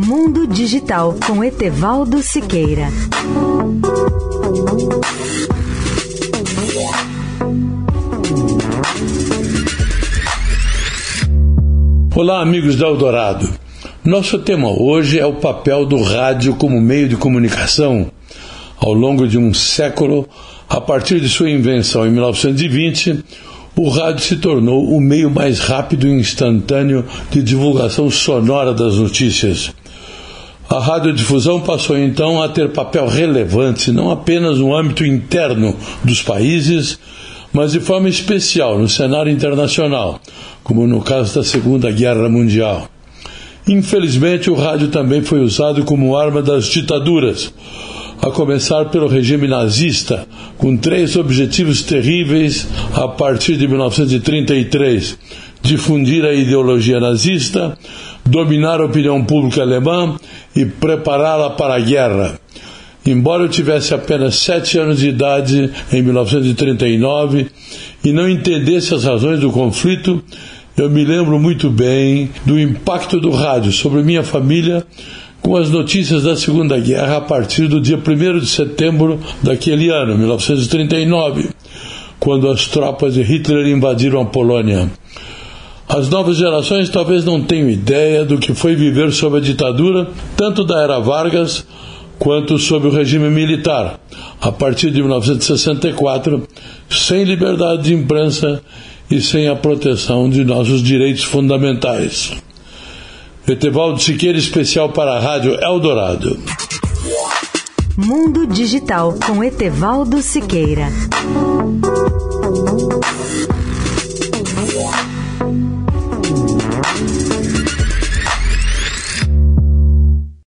Mundo Digital com Etevaldo Siqueira. Olá, amigos da Eldorado. Nosso tema hoje é o papel do rádio como meio de comunicação. Ao longo de um século, a partir de sua invenção em 1920, o rádio se tornou o meio mais rápido e instantâneo de divulgação sonora das notícias. A radiodifusão passou então a ter papel relevante não apenas no âmbito interno dos países, mas de forma especial no cenário internacional, como no caso da Segunda Guerra Mundial. Infelizmente, o rádio também foi usado como arma das ditaduras, a começar pelo regime nazista, com três objetivos terríveis a partir de 1933: difundir a ideologia nazista, dominar a opinião pública alemã e prepará-la para a guerra. Embora eu tivesse apenas sete anos de idade em 1939 e não entendesse as razões do conflito, eu me lembro muito bem do impacto do rádio sobre minha família com as notícias da Segunda Guerra a partir do dia 1 de setembro daquele ano, 1939, quando as tropas de Hitler invadiram a Polônia. As novas gerações talvez não tenham ideia do que foi viver sob a ditadura, tanto da era Vargas quanto sob o regime militar, a partir de 1964, sem liberdade de imprensa e sem a proteção de nossos direitos fundamentais. Etevaldo Siqueira, especial para a Rádio Eldorado. Mundo Digital com Etevaldo Siqueira.